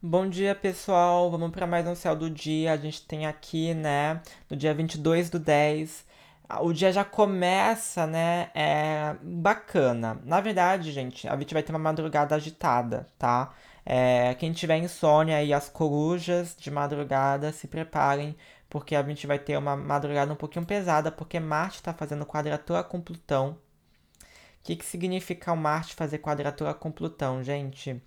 Bom dia, pessoal. Vamos para mais um céu do dia. A gente tem aqui, né, no dia 22 do 10. O dia já começa, né, é bacana. Na verdade, gente, a gente vai ter uma madrugada agitada, tá? É, quem tiver insônia e as corujas de madrugada, se preparem, porque a gente vai ter uma madrugada um pouquinho pesada, porque Marte está fazendo quadratura com Plutão. O que, que significa o Marte fazer quadratura com Plutão, gente?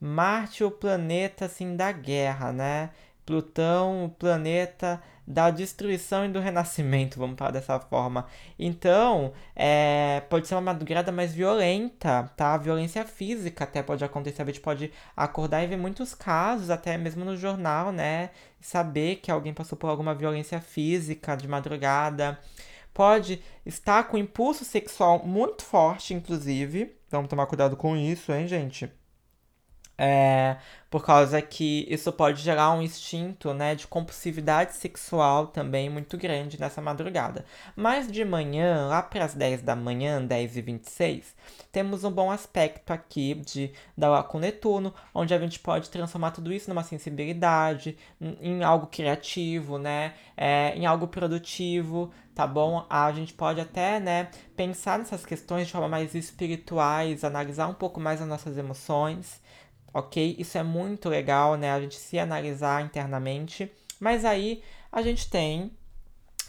Marte, o planeta assim da guerra, né? Plutão, o planeta da destruição e do renascimento, vamos falar dessa forma. Então, é, pode ser uma madrugada mais violenta, tá? Violência física até pode acontecer. A gente pode acordar e ver muitos casos, até mesmo no jornal, né? Saber que alguém passou por alguma violência física de madrugada. Pode estar com impulso sexual muito forte, inclusive. Vamos tomar cuidado com isso, hein, gente? É, por causa que isso pode gerar um instinto né, de compulsividade sexual também muito grande nessa madrugada. Mas de manhã, lá para as 10 da manhã, 10 e 26, temos um bom aspecto aqui de da Lua com Netuno, onde a gente pode transformar tudo isso numa sensibilidade, em algo criativo, né, é, em algo produtivo, tá bom? A gente pode até, né, pensar nessas questões de forma mais espirituais, analisar um pouco mais as nossas emoções, ok? Isso é muito legal, né? A gente se analisar internamente. Mas aí a gente tem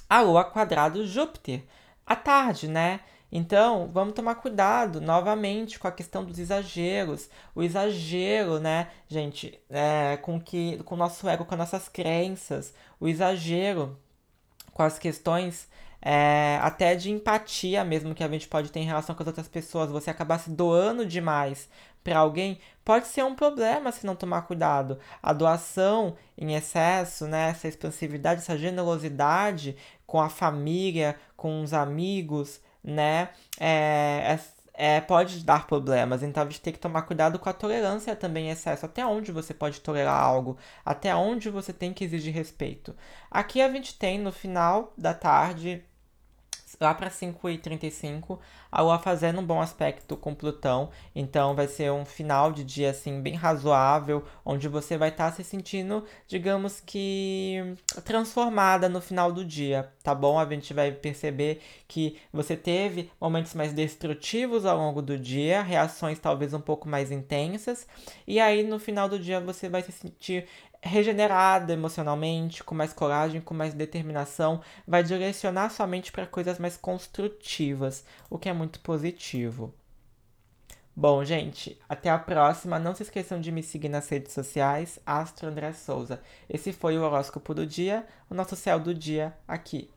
a Lua quadrado Júpiter à tarde, né? Então, vamos tomar cuidado novamente com a questão dos exageros. O exagero, né, gente, é, com que com o nosso ego, com as nossas crenças. O exagero com as questões é, até de empatia mesmo que a gente pode ter em relação com as outras pessoas. Você acabar se doando demais para alguém pode ser um problema se não tomar cuidado. A doação em excesso, né, essa expansividade, essa generosidade com a família, com os amigos, né, é, é, é, pode dar problemas. Então a gente tem que tomar cuidado com a tolerância também em excesso. Até onde você pode tolerar algo? Até onde você tem que exigir respeito? Aqui a gente tem no final da tarde lá para 5h35, a Lua fazendo um bom aspecto com Plutão. Então vai ser um final de dia assim bem razoável, onde você vai estar tá se sentindo, digamos que transformada no final do dia, tá bom? A gente vai perceber que você teve momentos mais destrutivos ao longo do dia, reações talvez um pouco mais intensas, e aí no final do dia você vai se sentir regenerada emocionalmente, com mais coragem, com mais determinação, vai direcionar sua mente para coisas mais construtivas, o que é muito positivo. Bom, gente, até a próxima. Não se esqueçam de me seguir nas redes sociais, Astro André Souza. Esse foi o horóscopo do dia, o nosso céu do dia aqui.